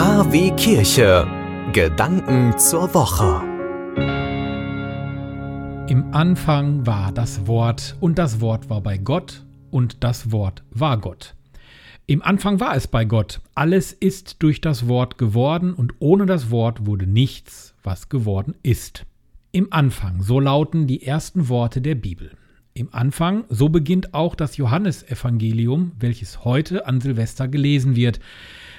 KW Kirche. Gedanken zur Woche. Im Anfang war das Wort und das Wort war bei Gott und das Wort war Gott. Im Anfang war es bei Gott. Alles ist durch das Wort geworden und ohne das Wort wurde nichts, was geworden ist. Im Anfang, so lauten die ersten Worte der Bibel. Im Anfang, so beginnt auch das Johannesevangelium, welches heute an Silvester gelesen wird,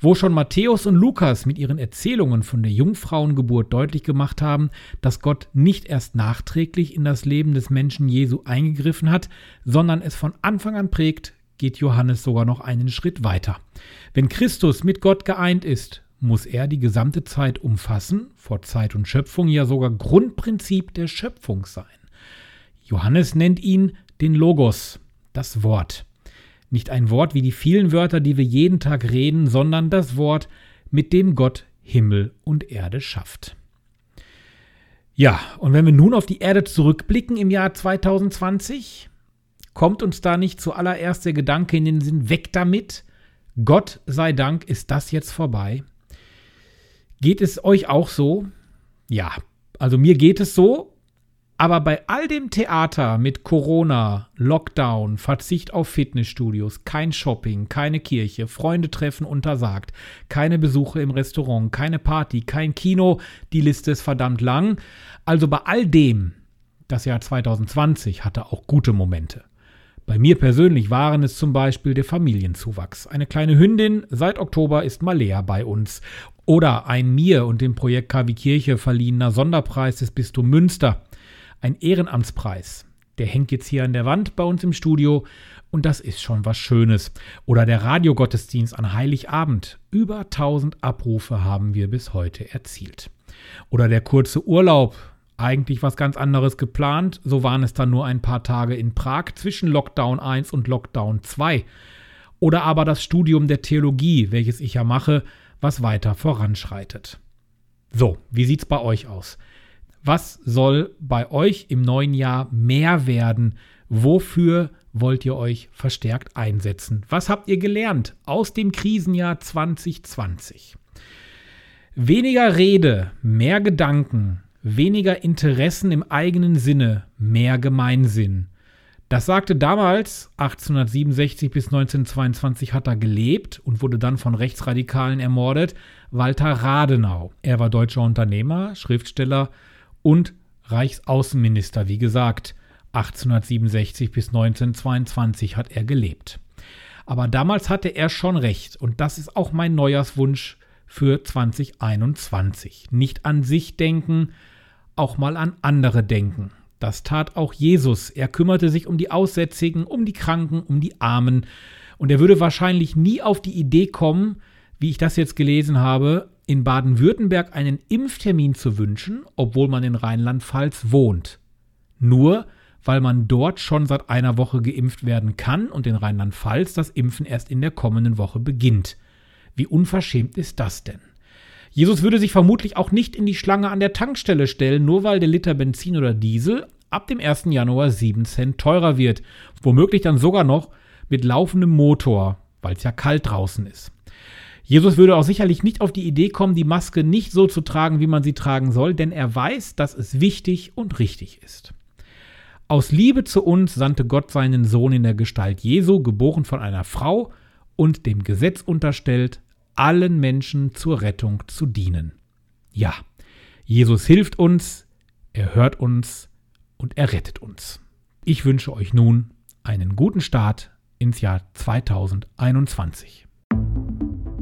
wo schon Matthäus und Lukas mit ihren Erzählungen von der Jungfrauengeburt deutlich gemacht haben, dass Gott nicht erst nachträglich in das Leben des Menschen Jesu eingegriffen hat, sondern es von Anfang an prägt, geht Johannes sogar noch einen Schritt weiter. Wenn Christus mit Gott geeint ist, muss er die gesamte Zeit umfassen, vor Zeit und Schöpfung ja sogar Grundprinzip der Schöpfung sein. Johannes nennt ihn den Logos, das Wort. Nicht ein Wort wie die vielen Wörter, die wir jeden Tag reden, sondern das Wort, mit dem Gott Himmel und Erde schafft. Ja, und wenn wir nun auf die Erde zurückblicken im Jahr 2020, kommt uns da nicht zuallererst der Gedanke in den Sinn, weg damit, Gott sei Dank ist das jetzt vorbei. Geht es euch auch so? Ja, also mir geht es so aber bei all dem Theater mit Corona, Lockdown, Verzicht auf Fitnessstudios, kein Shopping, keine Kirche, Freunde treffen untersagt, keine Besuche im Restaurant, keine Party, kein Kino, die Liste ist verdammt lang. Also bei all dem, das Jahr 2020 hatte auch gute Momente. Bei mir persönlich waren es zum Beispiel der Familienzuwachs. Eine kleine Hündin, seit Oktober ist Malea bei uns. Oder ein mir und dem Projekt KW Kirche verliehener Sonderpreis des Bistum Münster ein Ehrenamtspreis. Der hängt jetzt hier an der Wand bei uns im Studio und das ist schon was Schönes. Oder der Radiogottesdienst an Heiligabend. Über 1000 Abrufe haben wir bis heute erzielt. Oder der kurze Urlaub. Eigentlich was ganz anderes geplant, so waren es dann nur ein paar Tage in Prag zwischen Lockdown 1 und Lockdown 2. Oder aber das Studium der Theologie, welches ich ja mache, was weiter voranschreitet. So, wie sieht's bei euch aus? Was soll bei euch im neuen Jahr mehr werden? Wofür wollt ihr euch verstärkt einsetzen? Was habt ihr gelernt aus dem Krisenjahr 2020? Weniger Rede, mehr Gedanken, weniger Interessen im eigenen Sinne, mehr Gemeinsinn. Das sagte damals, 1867 bis 1922 hat er gelebt und wurde dann von Rechtsradikalen ermordet, Walter Radenau. Er war deutscher Unternehmer, Schriftsteller, und Reichsaußenminister, wie gesagt. 1867 bis 1922 hat er gelebt. Aber damals hatte er schon recht und das ist auch mein Neujahrswunsch für 2021. Nicht an sich denken, auch mal an andere denken. Das tat auch Jesus. Er kümmerte sich um die Aussätzigen, um die Kranken, um die Armen. Und er würde wahrscheinlich nie auf die Idee kommen, wie ich das jetzt gelesen habe, in Baden-Württemberg einen Impftermin zu wünschen, obwohl man in Rheinland-Pfalz wohnt. Nur weil man dort schon seit einer Woche geimpft werden kann und in Rheinland-Pfalz das Impfen erst in der kommenden Woche beginnt. Wie unverschämt ist das denn? Jesus würde sich vermutlich auch nicht in die Schlange an der Tankstelle stellen, nur weil der Liter Benzin oder Diesel ab dem 1. Januar 7 Cent teurer wird. Womöglich dann sogar noch mit laufendem Motor, weil es ja kalt draußen ist. Jesus würde auch sicherlich nicht auf die Idee kommen, die Maske nicht so zu tragen, wie man sie tragen soll, denn er weiß, dass es wichtig und richtig ist. Aus Liebe zu uns sandte Gott seinen Sohn in der Gestalt Jesu, geboren von einer Frau und dem Gesetz unterstellt, allen Menschen zur Rettung zu dienen. Ja, Jesus hilft uns, er hört uns und er rettet uns. Ich wünsche euch nun einen guten Start ins Jahr 2021.